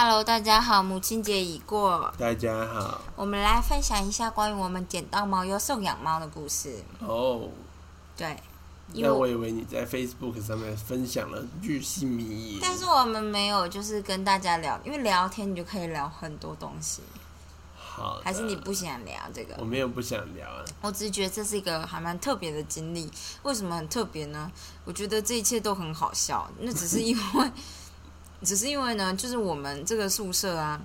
Hello，大家好，母亲节已过，大家好。我们来分享一下关于我们捡到猫又送养猫的故事。哦，对，因那我以为你在 Facebook 上面分享了巨细靡遗。但是我们没有就是跟大家聊，因为聊天你就可以聊很多东西，好的，还是你不想聊这个？我没有不想聊啊。我只是觉得这是一个还蛮特别的经历。为什么很特别呢？我觉得这一切都很好笑。那只是因为，只是因为呢，就是我们这个宿舍啊，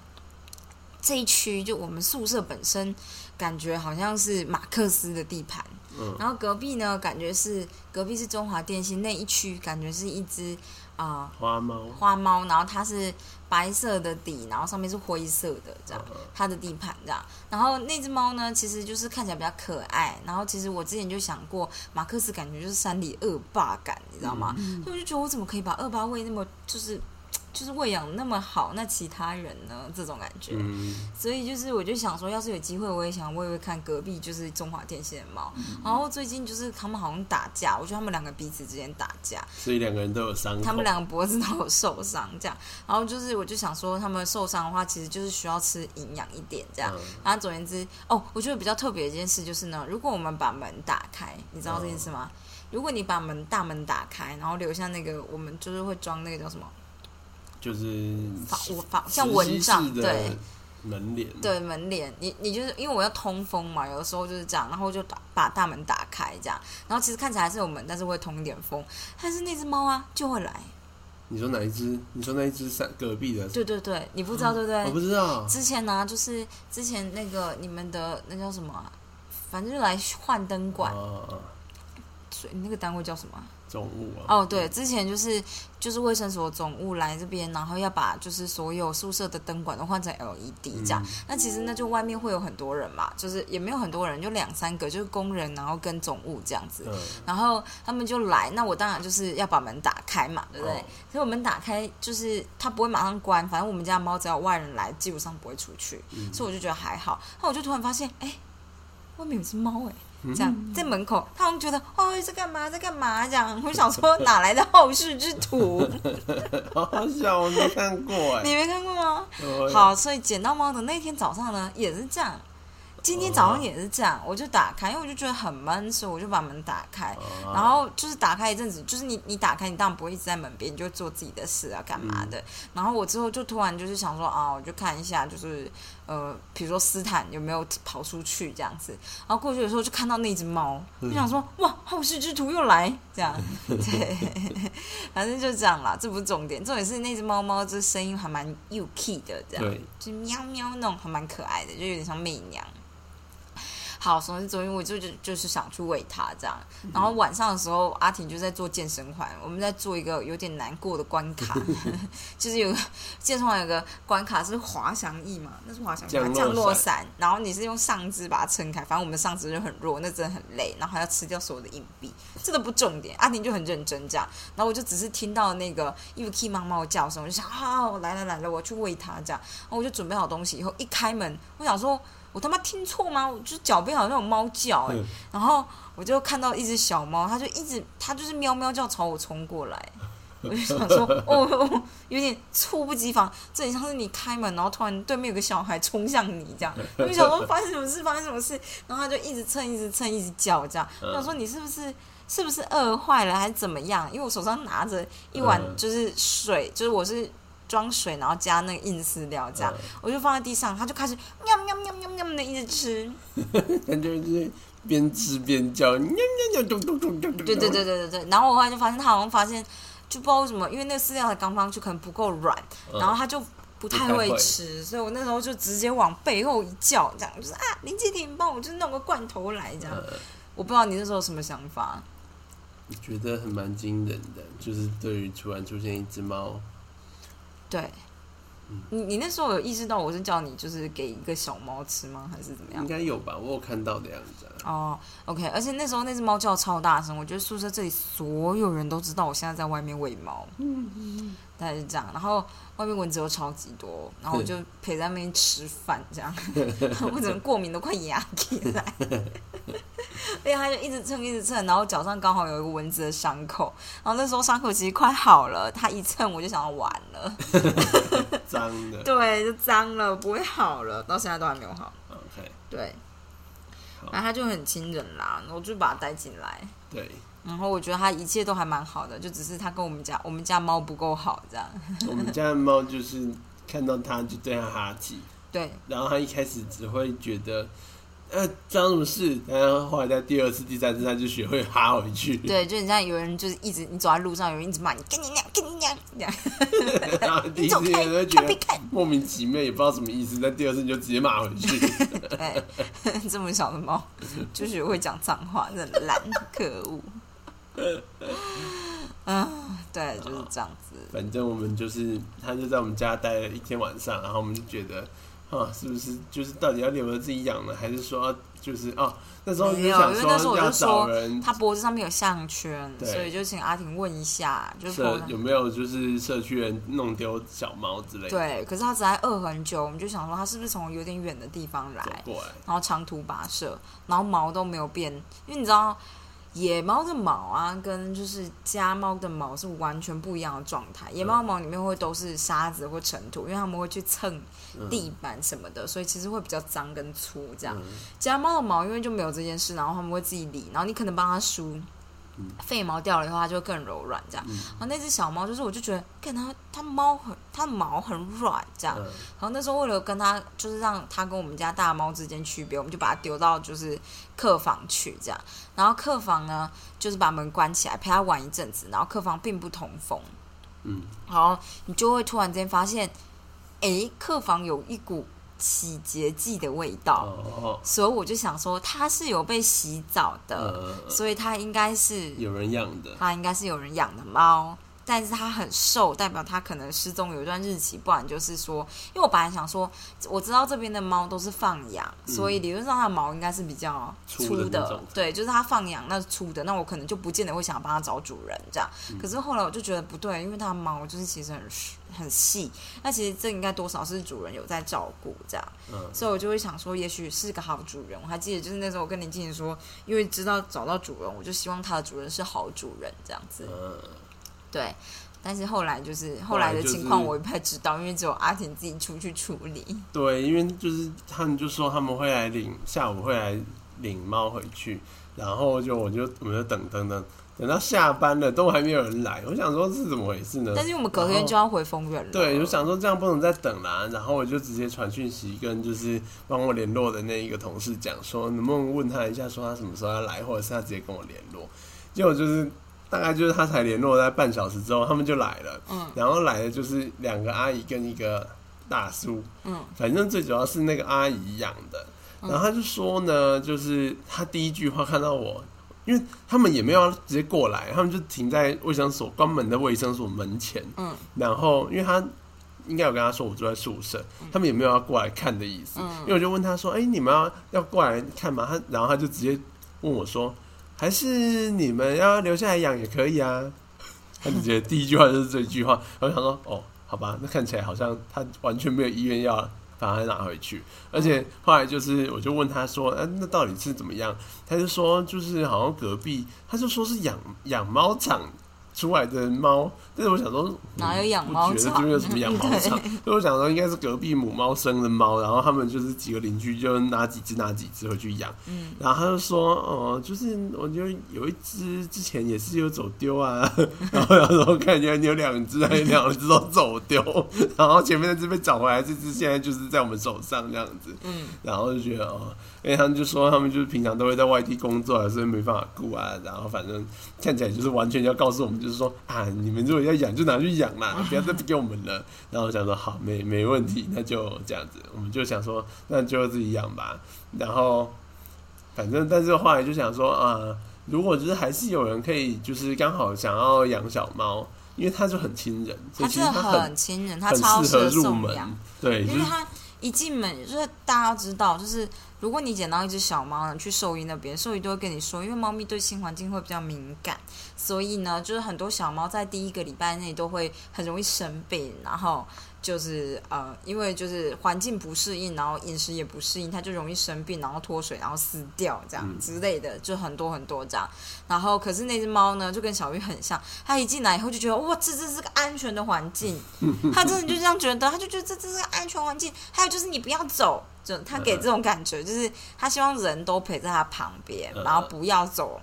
这一区就我们宿舍本身感觉好像是马克思的地盘，嗯然后隔壁呢，感觉是隔壁是中华电信那一区，感觉是一只啊、花猫，花猫，然后它是白色的底，然后上面是灰色的这样。嗯它的地盘这样。然后那只猫呢，其实就是看起来比较可爱。然后其实我之前就想过，马克思感觉就是山里恶霸感，你知道吗？所以我就觉得我怎么可以把恶霸喂那么就是就是喂养那么好，那其他人呢？这种感觉。嗯，所以就是我就想说，要是有机会，我也想喂喂看隔壁就是中华电信的猫。然后最近就是他们好像打架，我觉得他们两个彼此之间打架。所以两个人都有伤。他们两个脖子都有受伤，这样，然后就是我就想说，他们受伤的话，其实就是需要吃营养一点，这样。嗯然后总而言之，哦，我觉得比较特别的一件事就是呢，如果我们把门打开，你知道这件事吗？如果你把门大门打开，然后留下那个，我们就是会装那个叫什么就是防防像蚊帐，对门帘。对门帘，你你就是因为我要通风嘛，有的时候就是这样，然后就打把大门打开这样，然后其实看起来还是有门，但是会通一点风，但是那只猫啊就会来，你说哪一只？你说那一只山隔壁的？对对对，你不知道对不对？我不知道。之前呢、就是之前那个你们的那叫什么啊、反正就来换灯管，哦，所以那个单位叫什么啊？总务啊。哦，对，之前就是就是卫生所总务来这边，然后要把就是所有宿舍的灯管都换成 LED 这样。嗯那其实那就外面会有很多人嘛，就是也没有很多人，就两三个，就是工人，然后跟总务这样子。嗯，然后他们就来，那我当然就是要把门打开嘛，对不对？哦所以我门打开，就是它不会马上关，反正我们家的猫只要有外人来，基本上不会出去，嗯所以我就觉得还好。那我就突然发现，哎，外面有只猫哎。嗯这样在门口，他们觉得哦在干嘛在干嘛这样，我想说 哪来的后世之徒？好好笑，我没看过哎。你没看过吗？好，所以捡到猫的那天早上呢，也是这样。今天早上也是这样，我就打开，因为我就觉得很闷，所以我就把门打开。哦然后就是打开一阵子，就是你你打开，你当然不会一直在门边，你就会做自己的事啊，干嘛的。然后我之后就突然就是想说啊，我就看一下，就是呃，比如说斯坦有没有跑出去这样子。然后过去的时候就看到那只猫，我就想说哇，后世之徒又来这样。对，反正就这样啦，这不是重点，重点是那只猫猫这声音还蛮 U key 的，这样，就喵喵那种，还蛮可爱的，就有点像媚娘。好，所以昨天我就就就是想去喂它这样，然后晚上的时候，阿婷就在做健身环，我们在做一个有点难过的关卡，就是有健身环有个关卡是滑翔翼嘛，那是滑翔降落伞伞，然后你是用上肢把它撑开，反正我们上肢就很弱，那真的很累，然后还要吃掉所有的硬币，这都不重点。阿婷就很认真这样，然后我就只是听到那个 Yuki 猫猫的叫声，我就想啊，我来了来了，我要去喂它这样，然后我就准备好东西以后一开门，我想说。我他妈听错吗？我就脚边好像有猫叫哎、嗯然后我就看到一只小猫，它就一直它就是喵喵叫朝我冲过来，我就想说哦哦，有点猝不及防，这很像是你开门，然后突然对面有个小孩冲向你这样，我就想说发生什么事，发生什么事，然后它就一直蹭，一直蹭，一直叫这样，我想说你是不是？是不是饿坏了还是怎么样？因为我手上拿着一碗嗯就是水，就是我是装水，然后加那个硬饲料这样，嗯我就放在地上，它就开始喵喵喵喵喵的一直吃。感 觉就是边吃边叫，喵喵喵，咚咚咚咚咚。对对对对对对。然后我后来就发现，它好像发现，就不知道为什么，因为那个饲料才刚放上去，可能不够软，嗯然后它就不太会吃，所以我那时候就直接往背后一叫，这样就是啊，林继廷帮我就弄个罐头来这样。呃我不知道你那时候有什么想法。我觉得很蛮惊人的，就是对于突然出现一只猫，对，你你那时候有意识到我是叫你就是给一个小猫吃吗？还是怎么样应？该有吧？我有看到的样子。哦，OK，而且那时候那只猫叫超大声，我觉得宿舍这里所有人都知道我现在在外面喂猫，大概是这样。然后外面蚊子又超级多，然后我就陪在那边吃饭，这样，我整个过敏都快压起来。而且它就一直蹭，一直蹭，然后脚上刚好有一个蚊子的伤口，然后那时候伤口其实快好了，它一蹭我就想要完了，脏的。对，就脏了，不会好了，到现在都还没有好。OK，对，好然后他就很亲人啦，我就把他带进来。对，然后我觉得他一切都还蛮好的，就只是他跟我们家我们家猫不够好这样。我们家的猫就是看到他就对它哈气，对，然后他一开始只会觉得。呃，发生什么事？然后后来在第二次、第三次，他就学会哈回去。对，就你像有人就是一直你走在路上，有人一直骂你，跟你娘，跟你娘，这样。然后 第一次你会觉得莫名其妙，也不知道什么意思。但第二次你就直接骂回去。对，这么小的猫就学会讲脏话，真的烂，可恶。啊，对，就是这样子。反正我们就是，他就在我们家待了一天晚上，然后我们就觉得，啊，是不是？就是到底要留着自己养呢，还是说就是哦，那时候就没有想因为那时候我就说他脖子上面有项圈，所以就请阿婷问一下，就是社有没有就是社区人弄丢小猫之类的。对，可是他只在饿很久，我们就想说他是不是从有点远的地方来，过来，然后长途跋涉，然后毛都没有变，因为你知道。野猫的毛啊，跟就是家猫的毛是完全不一样的状态。野猫的毛里面会都是沙子或尘土，因为它们会去蹭嗯地板什么的，所以其实会比较脏跟粗这样。嗯家猫的毛因为就没有这件事，然后他们会自己理，然后你可能帮它梳，嗯废毛掉了以后它就会更柔软这样。嗯然后那只小猫就是，我就觉得，看它它猫很，它毛很软这样。嗯然后那时候为了跟它，就是让它跟我们家大猫之间区别，我们就把它丢到就是客房去这样。然后客房呢，就是把门关起来陪它玩一阵子，然后客房并不通风。嗯，然后你就会突然间发现，诶，客房有一股洗洁剂的味道，哦，所以我就想说它是有被洗澡的，呃，所以它应该是有人养的，它应该是有人养的猫，但是它很瘦，代表它可能失踪有一段日期，不然就是说，因为我本来想说，我知道这边的猫都是放养，嗯所以理论上它的毛应该是比较粗粗的对，就是它放养那是粗的，那我可能就不见得会想帮它找主人这样。嗯可是后来我就觉得不对，因为它的毛就是其实很很细，那其实这应该多少是主人有在照顾这样。嗯，所以我就会想说，也许是个好主人。我还记得，就是那时候我跟林静怡说，因为知道找到主人，我就希望它的主人是好主人这样子。呃，对，但是后来就是后后来的情况我也不太知道，因为只有阿婷自己出去处理。对，因为就是他们就说他们会来领，下午会来领猫回去，然后就我就我们就等等等，等到下班了都还没有人来，我想说是怎么回事呢？但是我们隔天就要回丰原了，对，就想说这样不能再等啦，然后我就直接传讯息跟就是帮我联络的那一个同事讲说，能不能问他一下，说他什么时候要来，或者是他直接跟我联络。结果就是大概就是他才联络，在半小时之后他们就来了，嗯。然后来的就是两个阿姨跟一个大叔，嗯。反正最主要是那个阿姨养的，然后他就说呢，就是他第一句话看到我。因为他们也没有直接过来，他们就停在卫生所关门的卫生所门前，嗯。然后因为他应该有跟他说我住在宿舍，他们也没有要过来看的意思。嗯。因为我就问他说：“哎、你们要要过来看吗？”他然后他就直接问我说：“还是你们要留下来养也可以啊？” 他就觉得第一句话就是这句话，然后想说：“哦，好吧，那看起来好像他完全没有意愿要把它拿回去。”而且后来就是我就问他说：“哎、那到底是怎么样？”他就说：“就是好像隔壁，他就说是养养猫场。”出来的猫，但是我想说，哪有养猫场觉得这边有什么养猫 场？所以我想说应该是隔壁母猫生的猫，然后他们就是几个邻居就拿几只拿几只回去养。嗯，然后他就说，哦，就是我就有一只之前也是有走丢啊，然后然后看起来你有两只，还有两只都走丢，然后前面那只被找回来，这只现在就是在我们手上这样子。嗯，然后就觉得哦，因为他们就说他们就是平常都会在外地工作啊，所以没办法顾啊。然后反正看起来就是完全要告诉我们，就是说啊，你们如果要养就拿去养啦，不要再给我们了。然后我想说好，没没问题，那就这样子。我们就想说那就自己养吧。然后反正但是后来就想说啊，如果就是还是有人可以就是刚好想要养小猫，因为它就很亲人，所他真的很很亲人，它超适合入门。。对，就是因为它一进门，就是大家知道，就是如果你捡到一只小猫呢，去兽医那边，兽医都会跟你说，因为猫咪对新环境会比较敏感，所以呢，就是很多小猫在第一个礼拜内都会很容易生病，然后。就是呃，因为就是环境不适应，然后饮食也不适应，它就容易生病，然后脱水，然后死掉这样之类的，就很多很多这样。然后可是那只猫呢，就跟小玉很像，它一进来以后就觉得哇，这这是个安全的环境，它真的就这样觉得，它就觉得这这是个安全环境。还有就是你不要走，就它给这种感觉，就是它希望人都陪在它旁边，然后不要走。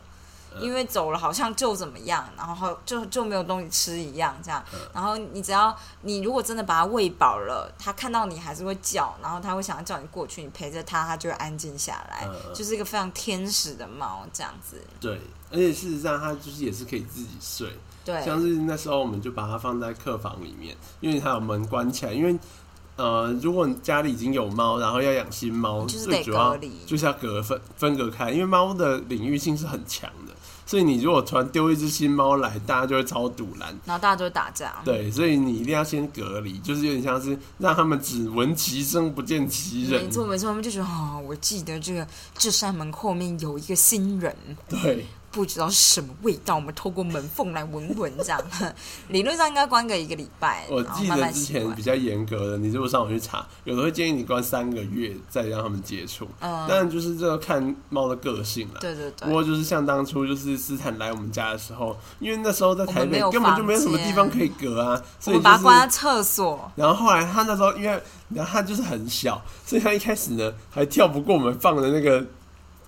因为走了好像就怎么样，然后就就没有东西吃一样，这样。然后你只要你如果真的把它喂饱了，它看到你还是会叫，然后它会想要叫你过去，你陪着它，它就会安静下来，就是一个非常天使的猫这样子。对，而且事实上它就是也是可以自己睡。对，像是那时候我们就把它放在客房里面，因为它有门关起来，因为呃，如果你家里已经有猫，然后要养新猫，就是得隔离就是要隔分分隔开，因为猫的领域性是很强的。所以你如果突然丢一只新猫来，大家就会超堵拦，然后大家就会打架。对，所以你一定要先隔离，就是有点像是让他们只闻其声不见其人。没错没错，他们就觉得哦，我记得这个这扇门后面有一个新人。对。不知道是什么味道，我们透过门缝来闻闻，这样 理论上应该关个一个礼拜。我记得之前比较严格的，你如果上网去查，有的会建议你关三个月再让他们接触。嗯，但就是这个看猫的个性了。对对对。不过就是像当初就是斯坦来我们家的时候，因为那时候在台北根本就没有什么地方可以隔啊，所以把它关在厕所。然后后来他那时候因为然后他就是很小，所以他一开始呢还跳不过我们放的那个。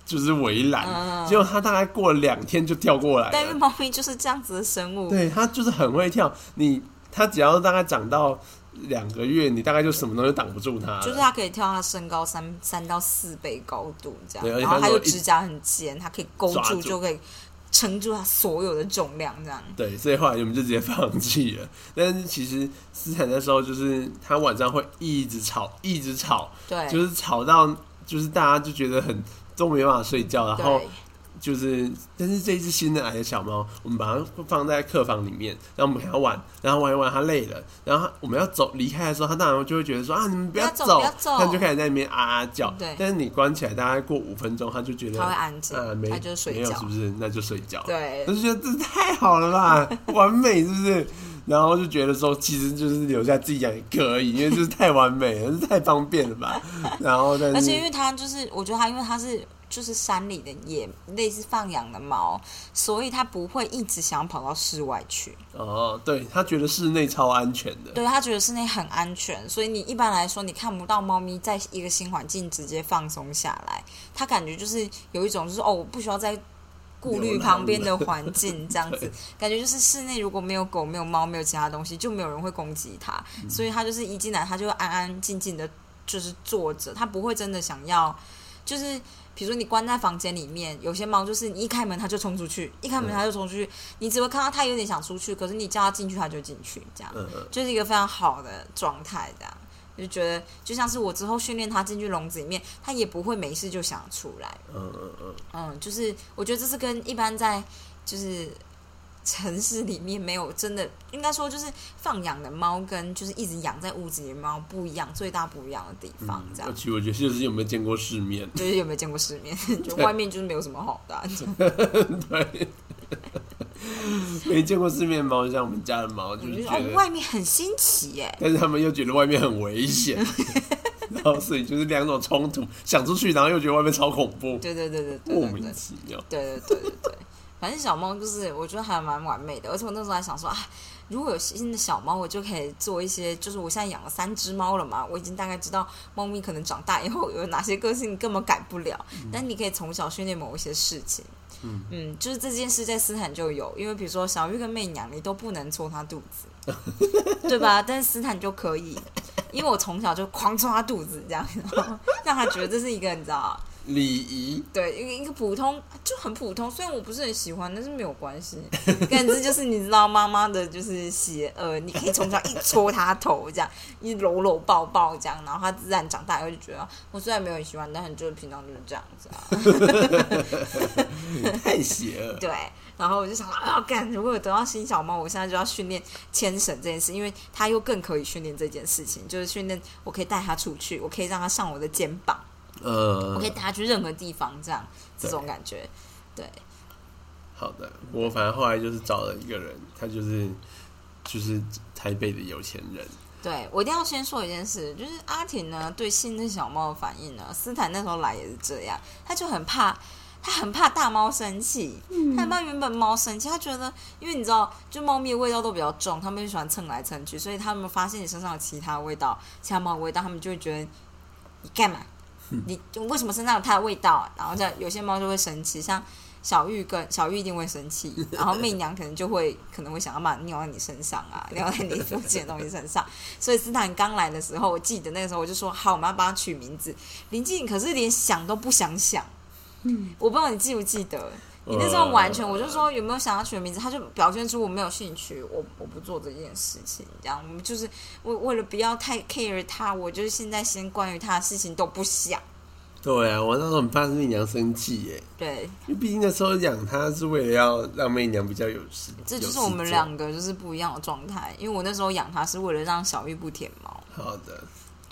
就是围栏，结果它大概过了两天就跳过来。但因为猫咪就是这样子的生物，对它就是很会跳。你它只要大概长到两个月，你大概就什么东西挡不住它。就是它可以跳它身高三三到四倍高度这样，然后它就指甲很尖，它可以勾住就可以撑住它所有的重量这样。对，所以后来我们就直接放弃了。但是其实斯坦那时候就是它晚上会一直吵，一直吵，对，就是吵到就是大家就觉得很。都没办法睡觉，然后就是，但是这只新的矮的小猫，我们把它放在客房里面，然后我们陪它玩，然后玩一玩它累了，然后我们要走离开的时候，它当然就会觉得说啊，你们不要走，它就开始在那边啊啊叫。对，但是你关起来，大概过五分钟，它就觉得它会安静，呃，没就睡觉，是不是？那就睡觉。对，我就觉得这太好了吧，完美，是不是？然后就觉得说，其实就是留下自己养也可以，因为就是太完美了，太方便了吧。然后但是，而且因为它就是，我觉得它因为它是。就是山里的野类似放养的猫，所以它不会一直想跑到室外去。哦，对，它觉得室内超安全的。对它觉得室内很安全，所以你一般来说你看不到猫咪在一个新环境直接放松下来，它感觉就是有一种就是哦，我不需要再顾虑旁边的环境这样子，感觉就是室内如果没有狗、没有猫、没有其他东西，就没有人会攻击它，所以它就是一进来，它就安安静静的，就是坐着，它不会真的想要，就是。比如说你关在房间里面，有些猫就是你一开门它就冲出去，一开门它就冲出去，你只会看到它有点想出去，可是你叫它进去它就进去，这样。就是一个非常好的状态，这样就觉得就像是我之后训练它进去笼子里面，它也不会没事就想出来。嗯嗯嗯，嗯，就是我觉得这是跟一般在就是。城市里面没有真的，应该说就是放养的猫跟就是一直养在屋子里的猫不一样，最大不一样的地方。这样，其实我觉得就是有没有见过世面，就是有没有见过世面，就 外面就是没有什么好的。对，没见过世面猫，像我们家的猫，就是觉得外面很新奇耶，但是他们又觉得外面很危险，然后所以就是两种冲突，想出去，然后又觉得外面超恐怖。对对对对对，莫名其妙。对对对对对。反正小猫就是我觉得还蛮完美的，而且我那时候还想说啊，如果有新的小猫，我就可以做一些，就是我现在养了三只猫了嘛，我已经大概知道猫咪可能长大以后有哪些个性根本改不了，但你可以从小训练某一些事情，嗯嗯，就是这件事在斯坦就有，因为比如说小玉跟媚娘，你都不能戳她肚子，对吧？但是斯坦就可以，因为我从小就狂戳她肚子，这样让她觉得这是一个你知道。礼仪对一个一个普通就很普通，虽然我不是很喜欢，但是没有关系。感觉就是你知道妈妈的就是邪恶，你可以从小一戳他头这样，一搂搂抱抱这样，然后他自然长大以后就觉得我虽然没有很喜欢，但是就是平常就是这样子啊。太邪恶。对，然后我就想啊，干如果有得到新小猫，我现在就要训练牵绳这件事，因为它又更可以训练这件事情，就是训练我可以带它出去，我可以让它上我的肩膀。呃我可以带他去任何地方，这样这种感觉。对，好的，我反正后来就是找了一个人，他就是就是台北的有钱人，对我一定要先说一件事，就是阿婷呢对新的小猫的反应呢，斯坦那时候来也是这样，他就很怕，他很怕大猫生气，他很怕原本猫生气，他觉得，因为你知道，就猫咪的味道都比较重，他们就喜欢蹭来蹭去，所以他们发现你身上有其他味道，其他猫的味道，他们就会觉得你干嘛？你为什么身上有它的味道啊？然后像有些猫就会生气，像小玉跟小玉一定会生气，然后媚娘可能就会可能会想要把尿在你身上啊，尿在你附近的东西身上。所以斯坦刚来的时候，我记得那个时候我就说好，我们要帮他取名字。林静可是连想都不想想，嗯，我不知道你记不记得。你那时候完全，我就说有没有想要取名字，他就表现出我没有兴趣，我我不做这件事情，这样我们就是为为了不要太 care 他，我就是现在先关于他的事情都不想，对啊，我那时候很怕媚娘生气耶，对，因为毕竟那时候养它是为了要让媚娘比较有事，这就是我们做两个就是不一样的状态，因为我那时候养它是为了让小玉不舔毛，好的，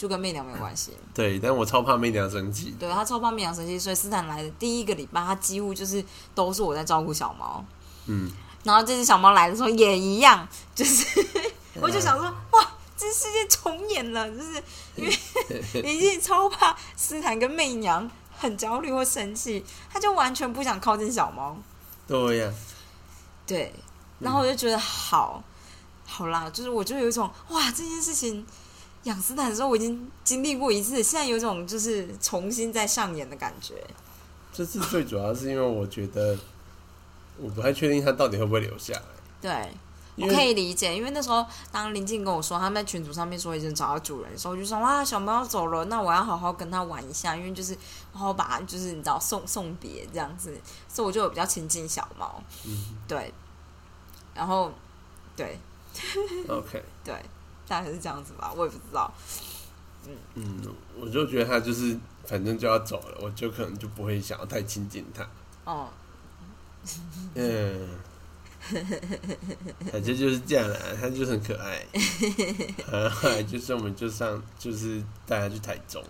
就跟媚娘没有关系。对，但我超怕媚娘生气，对他超怕媚娘生气，所以斯坦来的第一个礼拜，他几乎就是都是我在照顾小猫。嗯，然后这只小猫来的时候也一样，就是 我就想说，哇，这世界重演了，就是因为 林静超怕斯坦跟媚娘很焦虑或生气，他就完全不想靠近小猫。对呀、对，然后我就觉得好，好啦，就是我就有一种哇，这件事情养斯坦的时候我已经经历过一次，现在有种就是重新再上演的感觉。这次最主要是因为我觉得我不太确定他到底会不会留下来，对，我可以理解，因为那时候当林静跟我说他们在群组上面说已经找到主人的时候，我就说哇，小猫要走了，那我要好好跟它玩一下，因为就是好好把就是你知道送送别这样子，所以我就有比较亲近小猫，嗯。对，然后对，OK，对，大概是这样子吧，我也不知道，嗯，我就觉得他就是反正就要走了，我就可能就不会想要太亲近他，哦、嗯，反正就是这样啦，他就是很可爱。然后后来就是我们就上，就是带他去台中，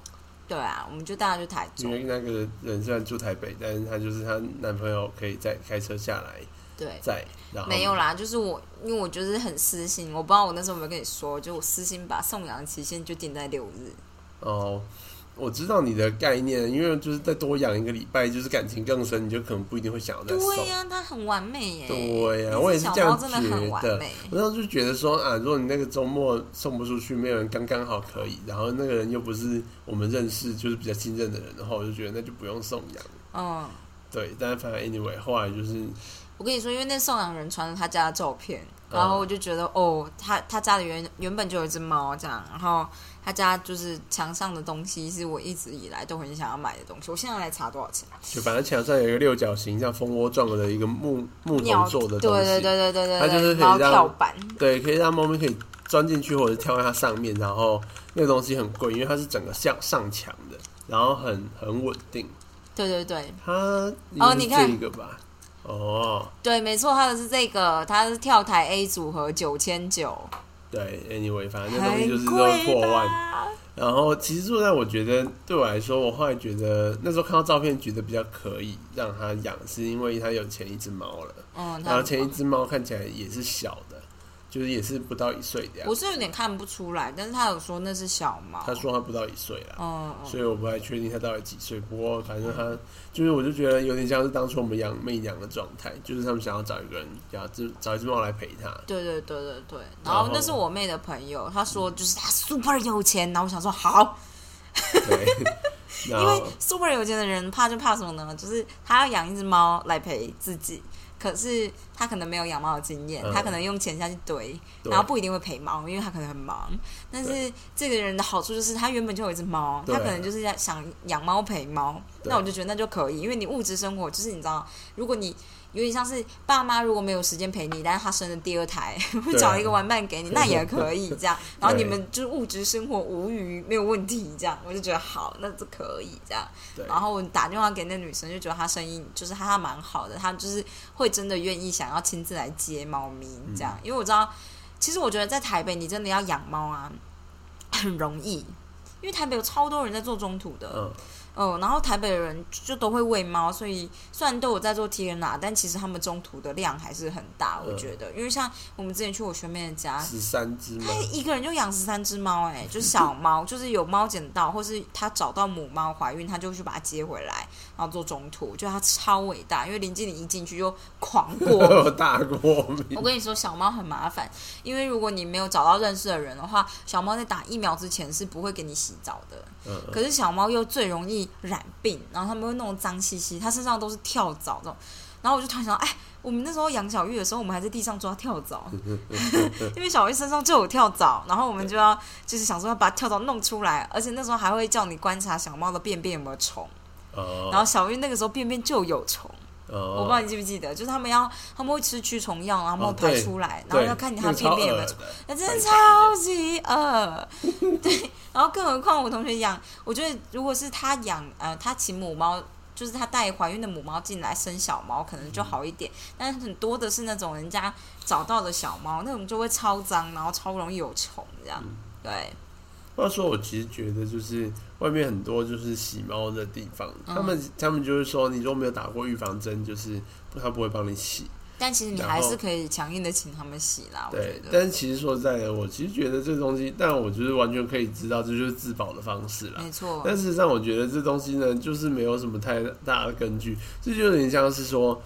对啊，我们就带他去台中，因为那个人虽然住台北，但是他就是她男朋友可以再开车下来对。在，然后没有啦，就是我，因为我就是很私心，我不知道我那时候有没有跟你说，就我私心把送养期限就定在六日。哦。我知道你的概念，因为就是再多养一个礼拜，就是感情更深，你就可能不一定会想要再送。对呀、它很完美耶。对呀、我也是这样小猫真的很觉得完美。我当时就觉得说啊，如果你那个周末送不出去，没有人刚刚好可以，然后那个人又不是我们认识，就是比较信任的人的话，我就觉得那就不用送养。嗯，对，但是反正 anyway，后来就是我跟你说，因为那送养人传了他家的照片，嗯然后我就觉得、哦，他他家里原原本就有一只猫这样，然后他家就是墙上的东西是我一直以来都很想要买的东西。我现在来查多少钱？就反正墙上有一个六角形像蜂窝状的一个木木头鸟做的对东西，对对对对对，它就是可以跳板，对，可以让猫咪可以钻进去或者跳在它上面，然后那个东西很贵，因为它是整个向上墙的，然后很很稳定。对对对它哦你看这个吧？哦，对，没错，他的是这个，他是跳台 A 组合九千九，对，anyway，反正那东西就是都很贵破万。然后其实坐在我觉得对我来说，我后来觉得那时候看到照片，觉得比较可以让他养，是因为他有前一只猫了，嗯，然他后前一只猫看起来也是小的，就是也是不到一岁的样子。我是有点看不出来，但是他有说那是小猫。他说他不到一岁啦，嗯，嗯所以我不太确定他到底几岁。不过反正他就是，我就觉得有点像是当初我们养媚娘的状态，就是他们想要找一个人，要找找一只猫来陪他。对对对对对，然后然后那是我妹的朋友，她说就是她 super 有钱，然后我想说好，对，因为 super 有钱的人怕就怕什么呢？就是他要养一只猫来陪自己，可是他可能没有养猫的经验，嗯。他可能用钱下去堆，然后不一定会陪猫，因为他可能很忙。但是这个人的好处就是他原本就有一只猫，他可能就是要想养猫陪猫，那我就觉得那就可以，因为你物质生活就是你知道，如果你有点像是爸妈如果没有时间陪你，但是他生了第二胎，会找一个玩伴给你，那也可以这样。然后你对们就是物质生活无余没有问题，这样 我就觉得好，那就可以这样。然后我打电话给那女生，就觉得她声音就是她蛮好的，她就是会真的愿意想要亲自来接猫咪这样。因为我知道，其实我觉得在台北你真的要养猫啊，很容易，因为台北有超多人在做中途的。嗯，哦，然后台北的人就都会喂猫，所以虽然都有在做 T N R，但其实他们中途的量还是很大，我觉得，因为像我们之前去我学妹的家，十三只吗？他一个人就养十三只猫，哎，就是小猫，就是有猫捡到，或是他找到母猫怀孕，他就去把它接回来，然后做中途，就他超伟大，因为林经理一进去就狂过 大过敏。我跟你说，小猫很麻烦，因为如果你没有找到认识的人的话，小猫在打疫苗之前是不会给你洗澡的。可是小猫又最容易染病，然后他们会弄脏兮兮，他身上都是跳蚤这种。然后我就突然想到，哎，我们那时候养小玉的时候，我们还在地上抓跳蚤，因为小玉身上就有跳蚤，然后我们就要就是想说要把跳蚤弄出来，而且那时候还会叫你观察小猫的便便有没有虫。然后小玉那个时候便便就有虫。我不知道你记不记得，就是他们要他们会吃驱虫药，然后排出来，然后要看你它便便有没有虫，那真的超级恶。对，然后更何况我同学养，我觉得如果是他养呃，他请母猫，就是他带怀孕的母猫进来生小猫，可能就好一点。但是很多的是那种人家找到的小猫，那种就会超脏，然后超容易有虫这样。对。话说，我其实觉得就是。外面很多就是洗猫的地方，他们他们就是说，你如果没有打过预防针，就是他不会帮你洗。但其实你还是可以强硬的请他们洗啦。对，但是其实说在的，我其实觉得这东西，但我就是完全可以知道，这就是自保的方式啦。没错。但事实上，我觉得这东西呢，就是没有什么太大的根据。这就有点像是说，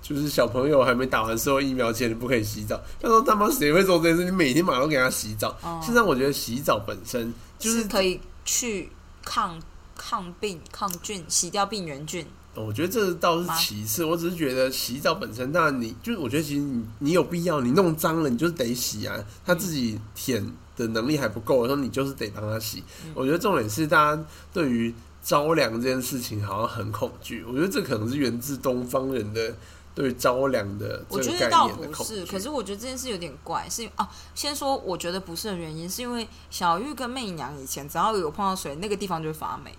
就是小朋友还没打完所有疫苗前，你不可以洗澡。他说他妈谁会做这件事？你每天马上给他洗澡。实际上，我觉得洗澡本身就是可以去。抗抗病抗菌，洗掉病原菌。我觉得这倒是其次，我只是觉得洗澡本身，那你就是我觉得其实你你有必要，你弄脏了，你就是得洗啊。他自己舔的能力还不够，然后你就是得帮他洗。我觉得重点是大家对于着凉这件事情好像很恐惧，我觉得这可能是源自东方人的。对着凉的，我觉得倒不是，可是我觉得这件事有点怪，是哦。先说我觉得不是的原因，是因为小玉跟媚娘以前只要有碰到水，那个地方就会发霉。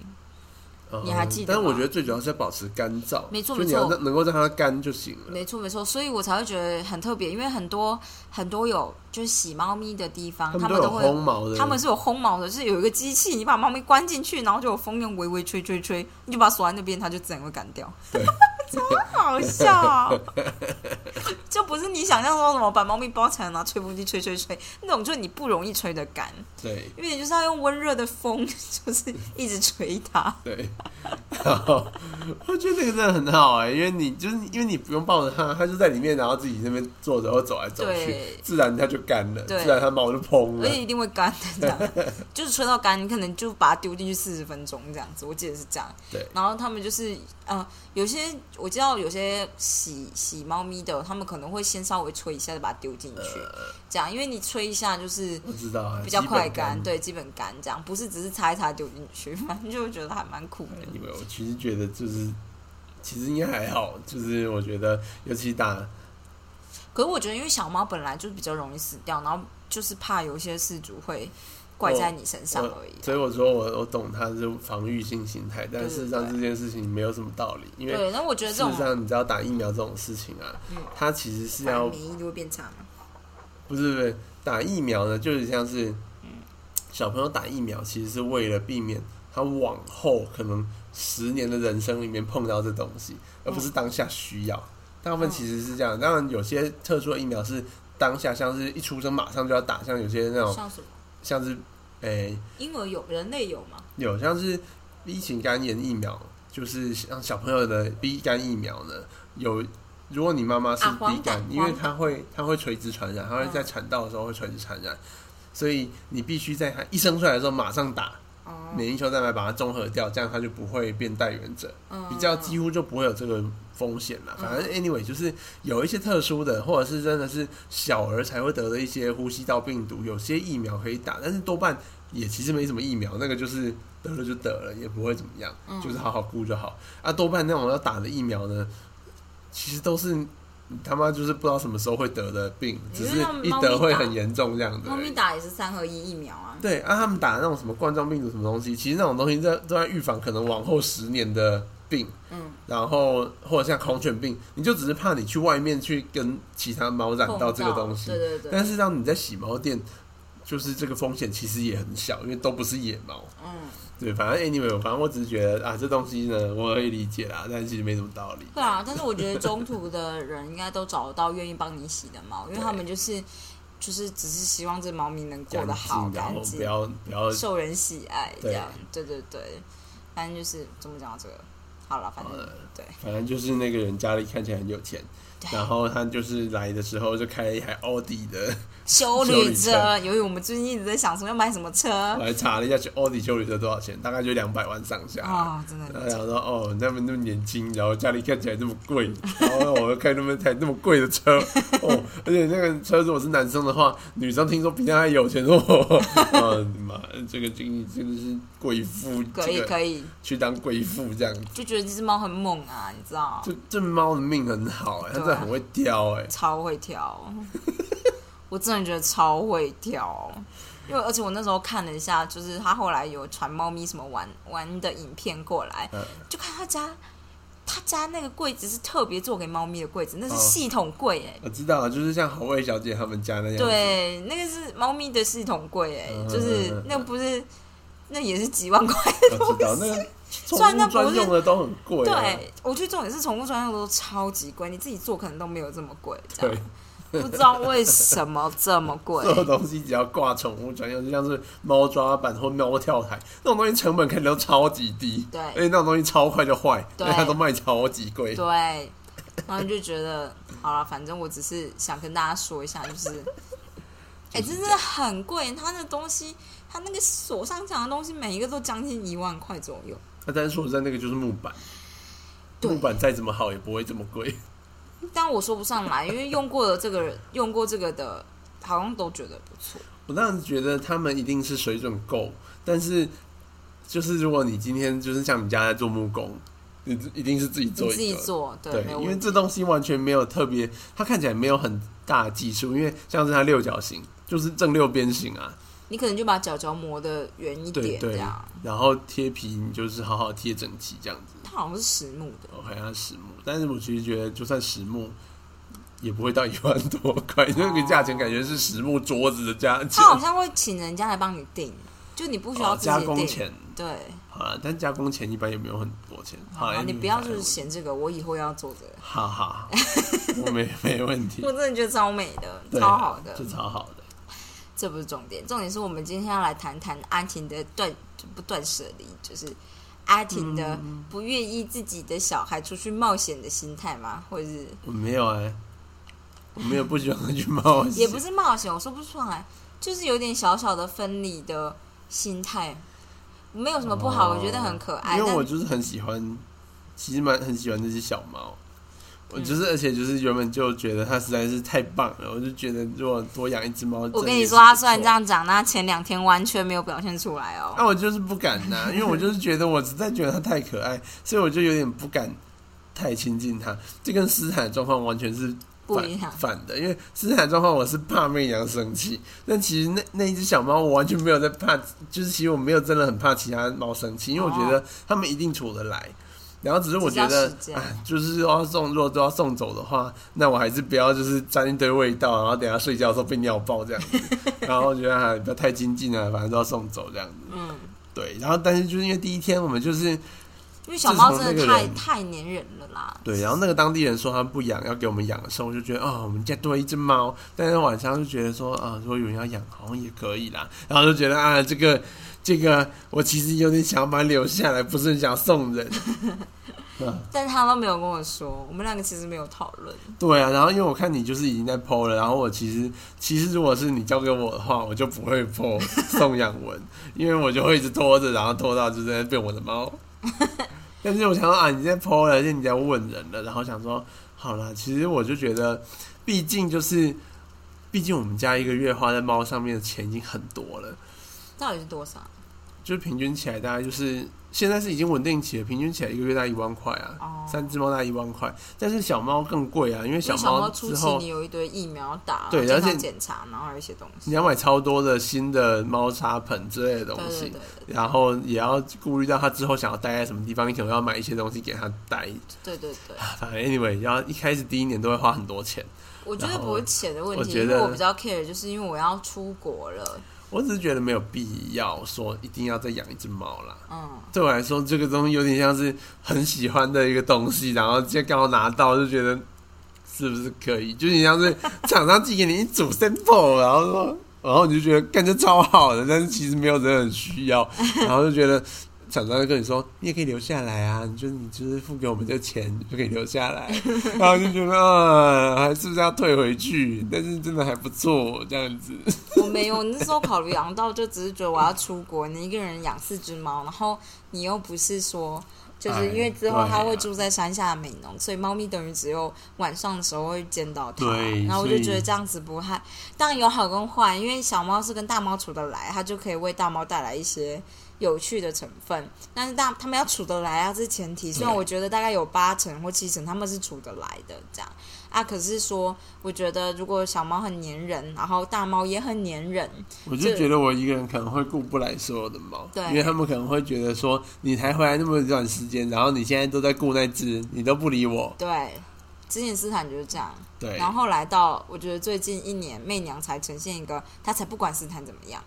你还记得？但是我觉得最主要是要保持干燥，没错没错，能够让它干就行了。没错没错，所以我才会觉得很特别，因为很多很多有就是洗猫咪的地方，他们都会烘毛的，他们是有烘毛的，就是有一个机器，你把猫咪关进去，然后就有风用微微吹吹吹，你就把它锁在那边，它就自然会干掉。对。超好笑，就不是你想象中什么把猫咪包起来拿吹风机吹吹吹那种，就是你不容易吹得干。对，因为你就是要用温热的风，就是一直吹它。对，我觉得那个真的很好哎，因为你就是因为你不用抱着它，它就在里面，然后自己那边坐着或走来走去，自然它就干了，自然它毛就蓬了，而且一定会干的。这样就是吹到干，你可能就把它丢进去四十分钟这样子，我记得是这样。对，然后他们就是呃，有些。我知道有些洗洗猫咪的，他们可能会先稍微吹一下，就把它丢进去，这样，因为你吹一下就是我知道比较快干，对，基本干这样，不是只是擦一擦丢进去，反正就觉得还蛮苦的。因为我其实觉得就是，其实应该还好，就是我觉得尤其打，可是我觉得因为小猫本来就比较容易死掉，然后就是怕有些事主会。怪在你身上而已，所以我说我我懂他是防御性心态，但事实上这件事情没有什么道理，因为对，那我觉得事实上你知道打疫苗这种事情啊，嗯，它其实是要免疫力会变差吗？不是不是，打疫苗呢，就是像是小朋友打疫苗，其实是为了避免他往后可能十年的人生里面碰到这东西，而不是当下需要。大部分其实是这样，当然有些特殊的疫苗是当下，像是一出生马上就要打，像有些那种像是，诶，婴儿有，人类有吗？有，像是 B 型肝炎疫苗，就是像小朋友的 B 肝疫苗呢。有，如果你妈妈是 B 肝，因为它会，它会垂直传染，它会在产道的时候会垂直传染，所以你必须在它一生出来的时候马上打免疫球蛋白，把它中和掉，这样它就不会变带原者，比较几乎就不会有这个。风险了，反正 anyway 就是有一些特殊的，或者是真的是小儿才会得的一些呼吸道病毒，有些疫苗可以打，但是多半也其实没什么疫苗，那个就是得了就得了，也不会怎么样，就是好好顾就好。啊，多半那种要打的疫苗呢，其实都是他妈就是不知道什么时候会得的病，只是一得会很严重这样子。猫咪打也是三合一疫苗啊。对，啊，他们打那种什么冠状病毒什么东西，其实那种东西在都在预防可能往后十年的。病，嗯，然后或者像狂犬病，你就只是怕你去外面去跟其他猫染到这个东西，对对对。但是让你在洗猫店就是这个风险其实也很小，因为都不是野猫。嗯，对，反正 anyway，反正我只是觉得啊，这东西呢，我可以理解啦，但其实没什么道理。对啊，但是我觉得中途的人应该都找得到愿意帮你洗的猫，因为他们就是就是只是希望这猫咪能过得好、然后干净不、要不要受人喜爱这对样。对对对，反正就是怎么讲到这个，好了，反正对。反正就是那个人家里看起来很有钱，对。然后他就是来的时候就开了一台奥迪的，修修旅旅车车。由于我们最近一直在想说要买什么车。我还查了一下，奥迪修旅车多少钱，大概就两百万上下。哦，真的然后想说，哦，他们那么年轻，然后家里看起来这么贵，然后我又开那么台那么贵的车，哦，而且那个车如果是男生的话，女生听说比他还有钱，说，哦，妈，这个经历真的是贵妇，可以可以，去当贵妇这样。子。就觉得这只猫很猛啊，你知道，这这猫的命很好哎、它真的很会挑哎、超会挑，我真的觉得超会挑。因为而且我那时候看了一下，就是他后来有传猫咪什么玩玩的影片过来，嗯就看他家，他家那个柜子是特别做给猫咪的柜子，那是哦系统柜哎、我知道了，就是像好味小姐他们家那样子。对，那个是猫咪的系统柜哎、嗯就是那个不是，那也是几万块。我知道那个 宠虽然那不是物专用的都很贵、啊。对，我觉得重点是宠物专用都超级贵，你自己做可能都没有这么贵，这对样，不知道为什么这么贵所。有东西只要挂宠物专用，就像是猫抓板或猫跳台那种东西，成本看起来都超级低，对而且那种东西超快就坏，对它都卖超级贵。对，然后就觉得好了，反正我只是想跟大家说一下，就是，哎、真的很贵，它那东西，它那个锁上墙的东西，每一个都将近一万块左右。那但是说实在，那个就是木板，木板再怎么好也不会这么贵。但我说不上来，因为用过的这个人，用过这个的，好像都觉得不错。我当然觉得他们一定是水准够，但是就是如果你今天就是像你家在做木工，你一定是自己做你自己。做，对。因为这东西完全没有特别，它看起来没有很大的技术，因为像是它六角形就是正六边形啊，你可能就把角角磨的圆一点，这对样。，然后贴皮你就是好好贴整齐这样子。它好像是实木的，OK，它实木，但是我其实觉得就算实木。也不会到一万多块，那个价钱感觉是实木桌子的价钱他，好像会请人家来帮你订，就你不需要哦加自己订。工钱。对，好了，但加工钱一般也没有很多钱。好好，了，你不要就是嫌这个，我以后要做这个。哈哈，我没没问题 我，真的觉得超美的，超好的这。超好的。这不是重点，重点是我们今天要来谈谈安婷的断不断舍离，就是阿婷的嗯不愿意自己的小孩出去冒险的心态吗？或者是我没有哎、我没有不喜欢去冒险，也不是冒险，我说不出来，就是有点小小的分离的心态，没有什么不好，哦我觉得很可爱。因为但我就是很喜欢，其实蛮很喜欢这只小猫。我嗯就是，而且就是原本就觉得它实在是太棒了，我就觉得如果多养一只猫，我跟你说，真的也是不他虽然这样讲，那前两天完全没有表现出来哦。那我就是不敢呐、因为我就是觉得我实在觉得它太可爱，所以我就有点不敢太亲近它。这跟斯坦的状况完全是反不一样反的，因为斯坦的状况我是怕媚娘生气，但其实那那一只小猫我完全没有在怕，就是其实我没有真的很怕其他猫生气，因为我觉得它们一定处得来。然后只是我觉得就是要送，如果都要送走的话，那我还是不要就是沾一堆味道，然后等下睡觉的时候被尿爆这样子。然后觉得还不要太精进了，反正都要送走这样子。嗯，对，然后但是就是因为第一天我们就是因为小猫真的太太粘人了啦。对，然后那个当地人说他不养，要给我们养的时候，我就觉得哦，我们家多一只猫。但是晚上就觉得说啊，如果有人要养，好像也可以啦。然后就觉得啊，这个这个，我其实有点想要把它留下来，不是很想送人。但他都没有跟我说，我们两个其实没有讨论。对啊，然后因为我看你就是已经在 PO 了，然后我其实其实如果是你交给我的话，我就不会 PO 送养文，因为我就会一直拖着，然后拖到就在变我的猫。但是我想说啊，你在 PO 了，而且你在问人了，然后想说好了，其实我就觉得，毕竟就是，毕竟我们家一个月花在猫上面的钱已经很多了，到底是多少？就是平均起来大概就是现在是已经稳定起了，平均起来一个月大概一万块啊。哦，三只猫大概一万块，但是小猫更贵啊，因为小因为小猫猫初期之后你有一堆疫苗打，对而且检查，然后还有一些东西。你要买超多的新的猫砂盆之类的东西，对对对对然后也要顾虑到它之后想要待在什么地方，你可能要买一些东西给它待。对对对，反正 anyway，要一开始第一年都会花很多钱。我觉得不是钱的问题，我觉得我比较 care，就是因为我要出国了，我只是觉得没有必要说一定要再养一只猫啦。嗯，对我来说，这个东西有点像是很喜欢的一个东西，然后现在刚好拿到，就觉得是不是可以？就你像是厂商寄给你一组 sample，然后说，然后你就觉得感觉超好的，但是其实没有人很需要，然后就觉得厂商就跟你说，你也可以留下来啊，你就你就是付给我们这钱就可以留下来，然后就觉得啊，还是不是要退回去？但是真的还不错，这样子。我没有，那时候考虑养到就只是觉得我要出国，你一个人养四只猫，然后你又不是说。就是因为之后它会住在山下的美浓，所以猫咪等于只有晚上的时候会见到它。对，然后我就觉得这样子不太，当然有好跟坏，因为小猫是跟大猫处得来，它就可以为大猫带来一些有趣的成分。但是大它们要处得来啊，这是前提。虽然我觉得大概有八成或七成他们是处得来的，这样。啊，可是说，我觉得如果小猫很粘人，然后大猫也很粘人，我就觉得我一个人可能会顾不来所有的猫，对，因为他们可能会觉得说，你才回来那么短时间，然后你现在都在顾那只，你都不理我。对，之前斯坦就是这样，对，然后后来到我觉得最近一年，媚娘才呈现一个，她才不管斯坦怎么样，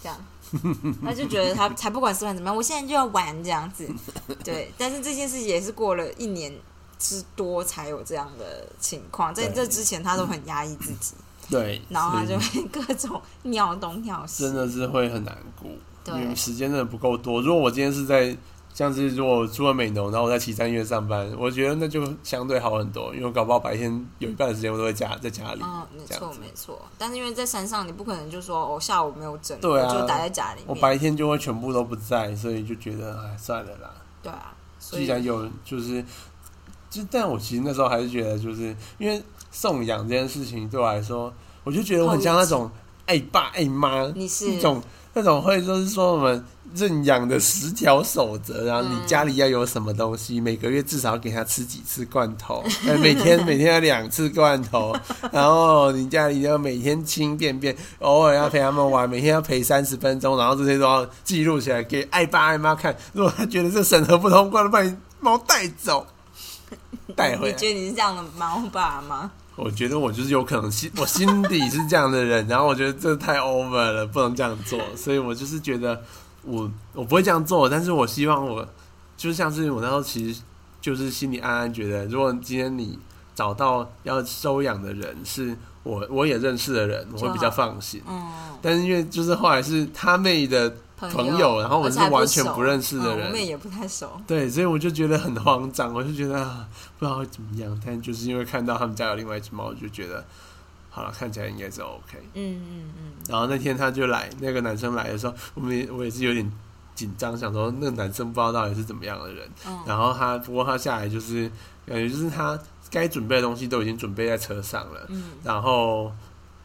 这样，他就觉得他才不管斯坦怎么样，我现在就要玩这样子，对，但是这件事情也是过了一年。之多才有这样的情况，在这之前他都很压抑自己，对，然后他就会各种尿东尿西，真的是会很难过，对，因为时间真的不够多。如果我今天是在像是如果住了美农，然后我在岐山医院上班，我觉得那就相对好很多，因为我搞不好白天有一半的时间我都会家在家里，嗯，没错没错。但是因为在山上，你不可能就说哦下午没有整，对啊，就待在家里面，我白天就会全部都不在，所以就觉得哎算了啦，对啊，既然有就是。就但我其实那时候还是觉得，就是因为送养这件事情对我来说，我就觉得我很像那种爱爸爱妈，你是那种那种会就是说我们认养的十条守则，然后你家里要有什么东西，每个月至少给他吃几次罐头，每天每天要两次罐头，然后你家里要每天清便便，偶尔要陪他们玩，每天要陪三十分钟，然后这些都要记录起来给爱爸爱妈看。如果他觉得这审核不通过，把你猫带走。带回来？你觉得你是这样的猫爸吗？我觉得我就是有可能心，我心底是这样的人。然后我觉得这太 over 了，不能这样做。所以我就是觉得我我不会这样做。但是我希望我就像是我那时候其实就是心里暗暗觉得，如果今天你找到要收养的人是我我也认识的人，我会比较放心。嗯。但是因为就是后来是他妹的。朋友，然后我是完全不认识的人，我们也不太熟。对，所以我就觉得很慌张，我就觉得啊，不知道会怎么样。但就是因为看到他们家有另外一只猫，我就觉得好了，看起来应该是 OK。嗯嗯嗯。然后那天他就来，那个男生来的时候，我们我也是有点紧张，想说那个男生不知道到底是怎么样的人。然后他不过他下来就是感觉就是他该准备的东西都已经准备在车上了。嗯。然后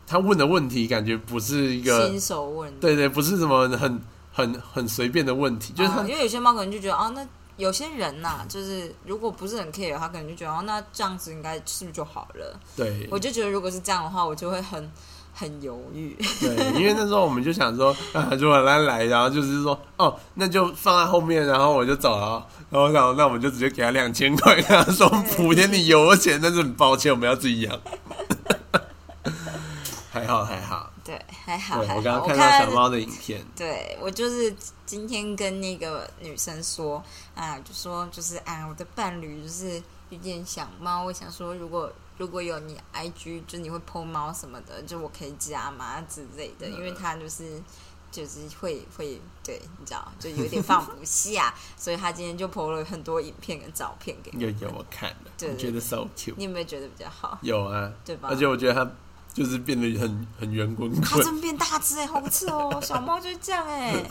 他问的问题感觉不是一个新手问，对对，不是什么很。很很随便的问题，就是因为有些猫可能就觉得哦，那有些人呐，就是如果不是很 care，他可能就觉得哦，那这样子应该是不是就好了？对，我就觉得如果是这样的话，我就会很很犹豫。对，因为那时候我们就想说 啊，如果他来，然后就是说哦，那就放在后面，然后我就走了。然后想，那我们就直接给他两千块，跟他说补贴你油钱，但是很抱歉，我们要自己养。还好，还好。对，还好。我刚刚看到小猫的影片。对，我就是今天跟那个女生说啊，就说就是啊，我的伴侣就是遇见小猫，我想说如果如果有你 IG，就你会 po 猫什么的，就我可以加吗之类的？因为他就是就是会会对，你知道，就有点放不下，所以他今天就 po 了很多影片跟照片给有有我看了，对，觉得 so cute。你有没有觉得比较好？有啊，对吧？而且我觉得他。就是变得很很圆滚滚，它真变大只哎，好吃哦！小猫就是这样哎，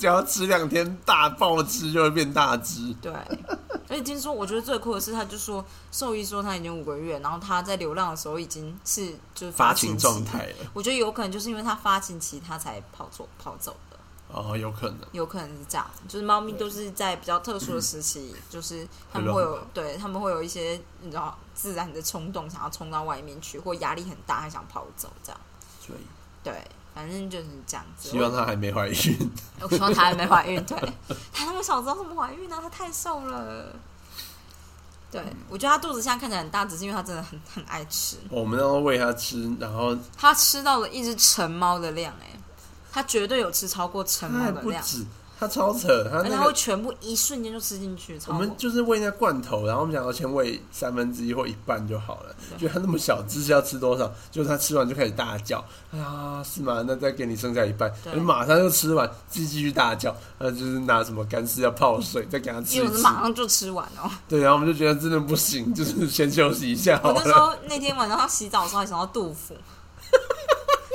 只要吃两天大暴吃就会变大只。对，而且听说我觉得最酷的是，他就说兽医说他已经五个月，然后他在流浪的时候已经是就是发情状态了。我觉得有可能就是因为他发情期，他才跑走跑走。哦，有可能，有可能是这样，就是猫咪都是在比较特殊的时期，就是他们会有，对他们会有一些你知道自然的冲动，想要冲到外面去，或压力很大，还想跑走这样。所以，对，反正就是这样子。希望它还没怀孕。我希望它还没怀孕。对，它那么小，知道怎么怀孕呢？它太瘦了。对，我觉得它肚子现在看起来很大，只是因为它真的很很爱吃。我们要喂它吃，然后它吃到了一只成猫的量，哎。它绝对有吃超过成它还猫的量，不止，它超扯，它而且他会个。全部一瞬间就吃进去，超我们过。就是喂那罐头，然后我们想要先喂三分之一或一半就好了。就它那么小只是要吃多少？就是它吃完就开始大叫啊，是吗？那再给你剩下一半，对你马上就吃完，继继续大叫。呃，就是拿什么干饲料泡水，再给它吃因为我是一吃。马上就吃完哦。对，然后我们就觉得真的不行，就是先休息一下好我那时了。候那天晚上洗澡的时候还想到杜甫，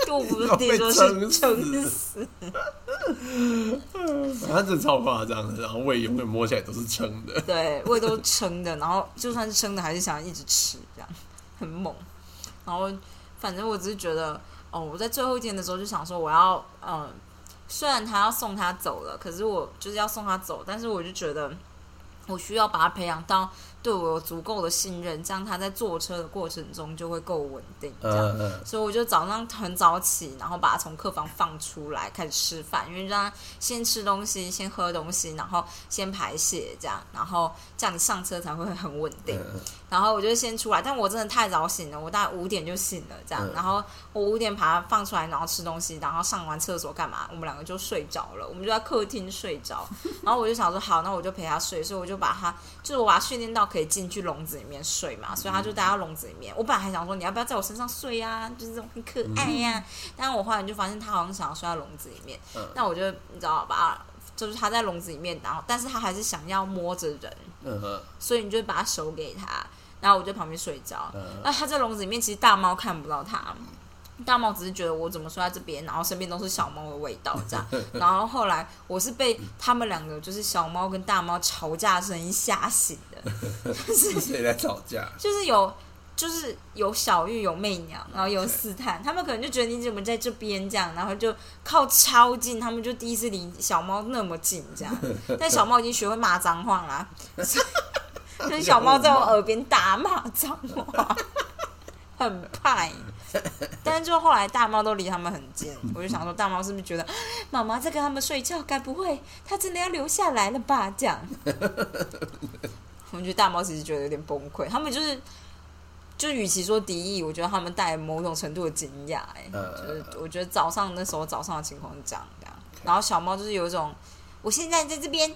杜甫的地说是撑死，反正真超夸张的，然后胃永远摸起来都是撑的。对，胃都撑的，然后就算是撑的，还是想一直吃，这样很猛。然后反正我只是觉得，哦，我在最后一天的时候就想说，我要，嗯，虽然他要送他走了，可是我就是要送他走，但是我就觉得我需要把他培养到对我有足够的信任，这样他在坐车的过程中就会够稳定，这样。嗯嗯，所以我就早上很早起，然后把他从客房放出来开始吃饭，因为让他先吃东西，先喝东西，然后先排泄，这样，然后这样你上车才会很稳定。嗯然后我就先出来，但我真的太早醒了，我大概五点就醒了，这样。嗯然后我五点把它放出来，然后吃东西，然后上完厕所干嘛？我们两个就睡着了，我们就在客厅睡着。然后我就想说，好，那我就陪他睡，所以我就把他，就是我把他训练到可以进去笼子里面睡嘛，所以他就待到笼子里面。我本来还想说，你要不要在我身上睡呀、就是这种很可爱呀、但我后来就发现他好像想要睡在笼子里面，嗯那我就你知道吧，就是他在笼子里面，然后但是他还是想要摸着人，所以你就把他手给他，然后我就在旁边睡觉。嗯那他在笼子里面，其实大猫看不到他，大猫只是觉得我怎么睡在这边，然后身边都是小猫的味道这样。然后后来我是被他们两个就是小猫跟大猫吵架声音吓醒的，是谁在吵架？就是有。就是有小玉有媚娘，然后有试探，他们可能就觉得你怎么在这边这样，然后就靠超近，他们就第一次离小猫那么近这样。但小猫已经学会骂脏话啦，就 是小猫在我耳边大骂脏话，很派。但是就后来大猫都离他们很近，我就想说大猫是不是觉得妈妈在跟他们睡觉，该不会它真的要留下来了吧？这样，我觉得大猫其实觉得有点崩溃，他们就是。就与其说敌意，我觉得他们带有某种程度的惊讶，哎，呃就是我觉得早上那时候早上的情况是这样的，然后小猫就是有一种，我现在在这边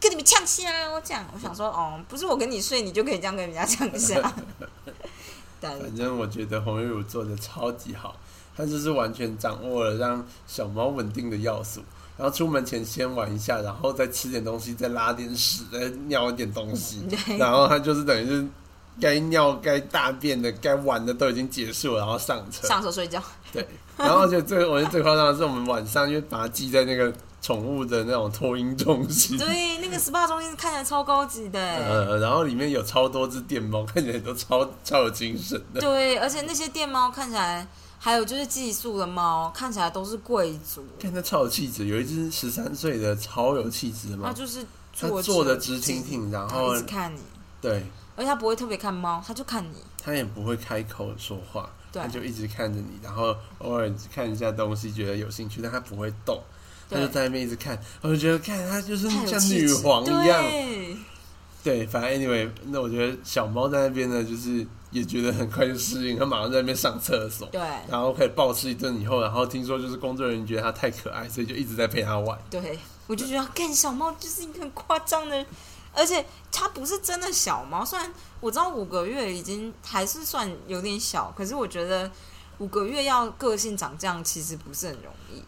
跟你们呛虾，我讲，我想说，哦，不是我跟你睡，你就可以这样跟人家呛虾，但反正我觉得红玉乳做的超级好，他就是完全掌握了让小猫稳定的要素。然后出门前先玩一下，然后再吃点东西，再拉点屎，再尿一点东西，然后他就是等于是该尿、该大便的、该玩的都已经结束了，然后上车。上车睡觉，对，然后而且最我觉得最夸张的是，我们晚上就把它寄在那个宠物的那种托婴中心，对，那个 SPA 中心看起来超高级的，呃，然后里面有超多只电猫，看起来都超超有精神的。对，而且那些电猫看起来，还有就是寄宿的猫，看起来都是贵族，看它超有气质，有一只十三岁的超有气质的猫，它就是它坐坐的直直挺挺，然后一直看你，对而且它不会特别看猫，它就看你，它也不会开口说话，对。它就一直看着你，然后偶尔看一下东西，觉得有兴趣，但它不会动，它就在那边一直看，我就觉得看它就是像女皇一样，对。对，反正 anyway，那我觉得小猫在那边呢，就是也觉得很快就适应，它马上在那边上厕所，对。然后可以暴吃一顿以后，然后听说就是工作人员觉得它太可爱，所以就一直在陪它玩。对，我就觉得干小猫就是一个很夸张的，而且它不是真的小猫，虽然我知道五个月已经还是算有点小，可是我觉得五个月要个性长这样其实不是很容易。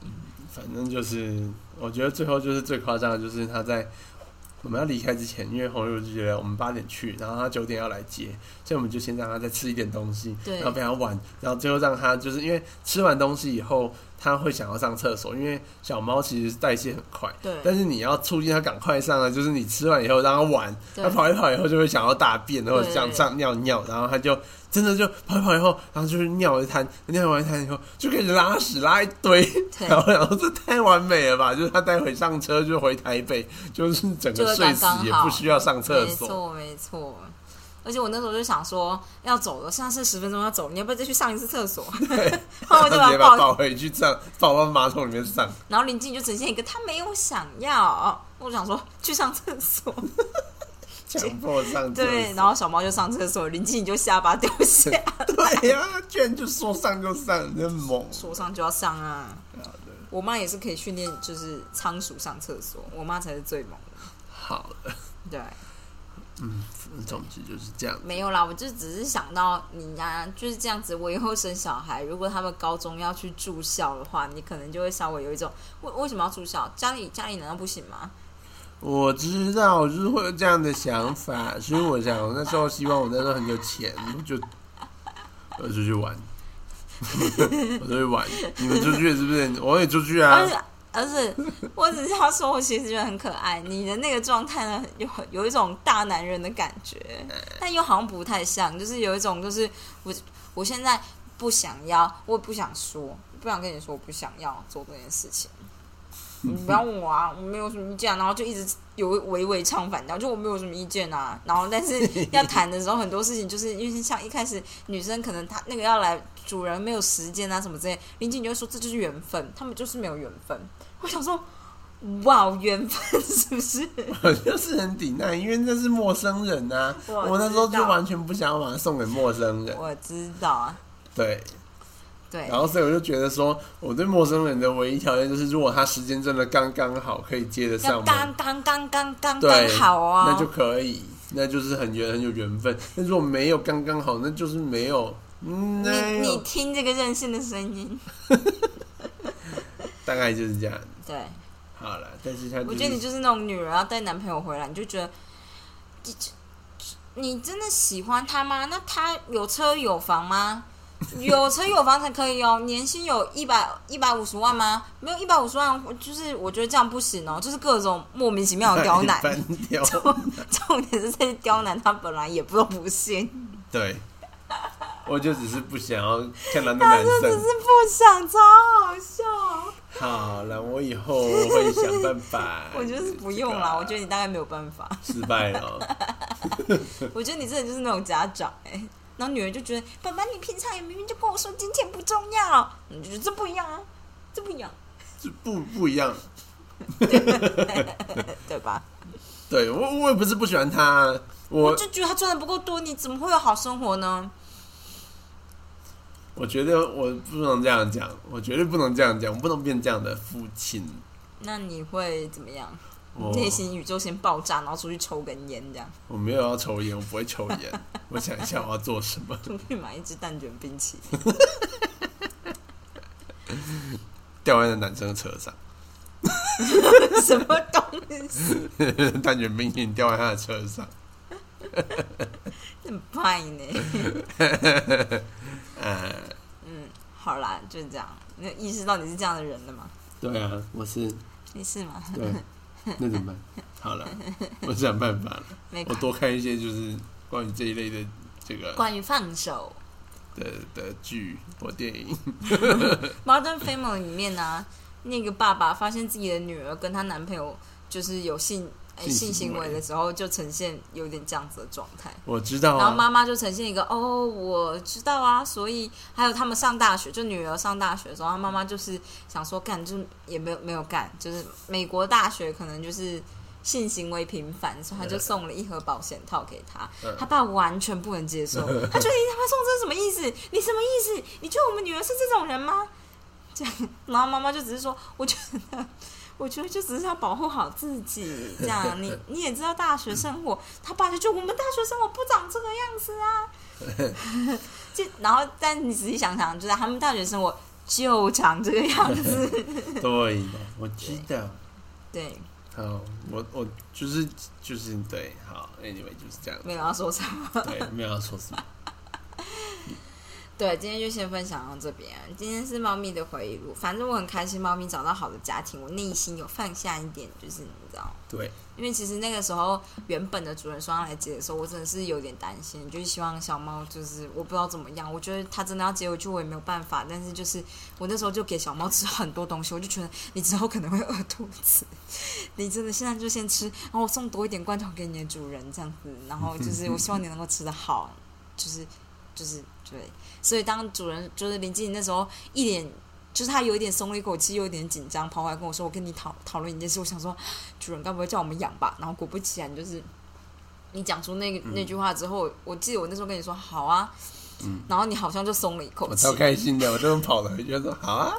反正就是，我觉得最后就是最夸张的，就是他在我们要离开之前，因为红玉就觉得我们八点去，然后他九点要来接，所以我们就先让他再吃一点东西，然后陪他玩，然后最后让他就是因为吃完东西以后，他会想要上厕所，因为小猫其实代谢很快。对，但是你要促进它赶快上啊，就是你吃完以后让它玩，它跑一跑以后就会想要大便或者对想上尿尿，然后它就真的就跑一跑以后，然后就是尿一滩，尿完一滩以后就开始拉屎拉一堆，然后然后这太完美了吧？就是它待会上车就回台北，就是整个睡死也不需要上厕所。没错没错。而且我那时候就想说要走了，现在是十分钟要走，你要不要再去上一次厕所？然后我就把它直接把它抱，抱回去上，抱到马桶里面上。然后林静就呈现一个他没有想要，我想说去上厕所，强迫上厕所。对，然后小猫就上厕所，林静就下巴掉下，对呀、居然就说上就上，真猛。说上就要上啊。我妈也是可以训练，就是仓鼠上厕所，我妈才是最猛的。好了，对，嗯，总之就是这样。没有啦，我就只是想到你呀、就是这样子。我以后生小孩，如果他们高中要去住校的话，你可能就会稍微有一种，为为什么要住校？家里家里难道不行吗？我知道，就是会有这样的想法，所以我想我那时候希望我那时候很有钱，就我出去玩，我出去玩，你们出去是不是？我也出去啊而。是，我只是要说，我其实觉得很可爱。你的那个状态呢，有有一种大男人的感觉，但又好像不太像，就是有一种，就是我我现在不想要，我也不想说，不想跟你说，我不想要做这件事情。你不要问我啊，我没有什么意见啊、然后就一直有微微唱反调，就我没有什么意见啊。然后但是 要谈的时候，很多事情就是因为像一开始女生可能她那个要来，主人没有时间啊什么之类，林静就会说这就是缘分，他们就是没有缘分。我想说，哇，缘分 是不是？我 就是很抵赖，因为那是陌生人啊、我我那时候就完全不想要把它送给陌生人。我知道啊，对，对然，后所以我就觉得说，我对陌生人的唯一条件就是，如果他时间真的刚刚好，可以接得要上刚门，刚刚刚刚对刚好啊，那就可以，那就是很缘很有缘分。那如果没有刚刚好，那就是没有。嗯，你听这个任性的声音，大概就是这样。对。好了，但是他、就是、我觉得你就是那种女人要带男朋友回来，你就觉得，你你真的喜欢他吗？那他有车有房吗？有车有房才可以哦。年薪有一百一百五十万吗？没有一百五十万，就是我觉得这样不行哦。就是各种莫名其妙的刁难，重点是这些刁难他本来也不都不信，对，我就只是不想要看到那他男生。只是不想，超好笑。好了，我以后会想办法。我觉得是不用啦，我觉得你大概没有办法。失败了。我觉得你真的就是那种家长哎、然后女儿就觉得爸爸，你平常也明明就跟我说金钱不重要，你就觉得这不一样啊，这不一样，这不不一样。对吧？对我我也不是不喜欢他，我我就觉得他赚的不够多，你怎么会有好生活呢？我觉得我不能这样讲，我绝对不能这样讲，我不能变这样的父亲。那你会怎么样？我内心宇宙先爆炸，然后出去抽根烟，这样我没有要抽烟，我不会抽烟。我想一下我要做什么，出去买一支蛋卷冰淇淋。掉在那男生的车上，什么东西？蛋卷冰淇淋掉在他的车上。很派呢。呃，嗯，好啦，就这样。你有意识到你是这样的人了吗？对啊，我是你是吗？对，那怎么办？好了，我想办法了。我多看一些就是关于这一类的这个关于放手。的的剧或电影。《Modern Family》里面呢、那个爸爸发现自己的女儿跟她男朋友就是有性呃性性行行为为的时候，就呈现有点这样子的状态。我知道然后啊，妈妈就呈现一个哦，我知道啊，所以还有他们上大学，就女儿上大学的时候，她妈妈就是想说干，就是也没有没有干，就是美国大学可能就是性行为频繁，所以他就送了一盒保险套给他。嗯他爸完全不能接受，他觉得你他妈送这是什么意思？你什么意思？你觉得我们女儿是这种人吗？这样，然后妈妈就只是说，我觉得。我觉得就只是要保护好自己，这样你 你也知道大学生活，他爸就觉得我们大学生活不长这个样子啊，就然后但你仔细想想，就是他们大学生活就长这个样子，对的，我知道。对，好，我我就是就是对，好，anyway 就是这样。没有要说什么。对，没有要说什么。对，今天就先分享到这边。今天是猫咪的回忆录，反正我很开心，猫咪找到好的家庭，我内心有放下一点，就是你知道，对，因为其实那个时候原本的主人说要来接的时候，我真的是有点担心，就是希望小猫就是我不知道怎么样，我觉得它真的要接回去我也没有办法，但是就是我那时候就给小猫吃很多东西，我就觉得你之后可能会饿肚子，你真的现在就先吃，然后我送多一点罐头给你的主人这样子，然后就是我希望你能够吃得好，就是就是对，所以当主人就是林静那时候一脸。就是他有一点松了一口气，又有点紧张，跑过来跟我说：“我跟你讨讨论一件事。”我想说，主人该不会叫我们养吧？然后果不其然，就是你讲出那个、那句话之后，我记得我那时候跟你说好啊，嗯然后你好像就松了一口气我超。开心的，我这么跑了回去说好啊，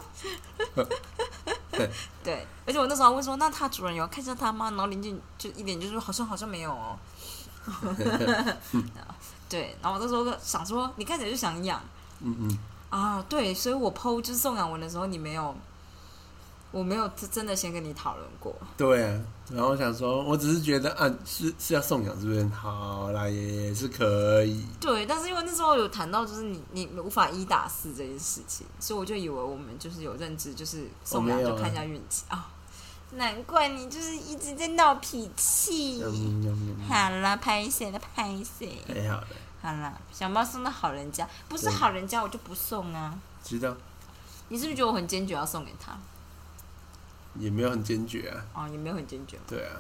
对，而且我那时候问说，那他主人有看上他吗？然后邻居就一脸就是好像好像没有哦。对，然后我那时候想说，你看起来就想养嗯嗯，啊，对，所以我剖就是送养文的时候，你没有，我没有真的先跟你讨论过。对啊。然后我想说，我只是觉得啊，是是要送养，是不是？好啦，也是可以。对，但是因为那时候有谈到，就是你你无法一打四这件事情，所以我就以为我们就是有认知，就是送养就看一下运气啊、难怪你就是一直在闹脾气。嗯嗯嗯，好了，拍谁了？拍谁？太好了，好了，小猫送到好人家，不是好人家我就不送啊。知道你是不是觉得我很坚决要送给他？也没有很坚决啊。哦，也没有很坚决。对啊，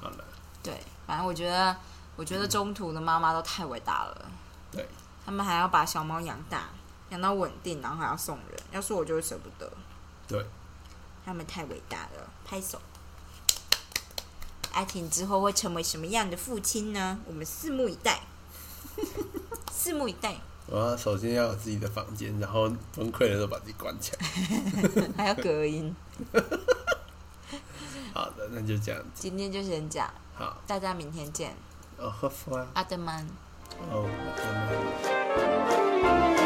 好了，对，反正我觉得，我觉得中途的妈妈都太伟大了。对，他们还要把小猫养大，养到稳定，然后还要送人。要是我就会舍不得。对，他们太伟大了，拍手。阿婷之后会成为什么样的父亲呢？我们拭目以待，拭目以待。我要首先要有自己的房间，然后崩溃的时候把自己关起来。还要隔音。好的，那就这样子。今天就先讲，好，大家明天见。哦，喝饭，阿德曼。哦，拜拜。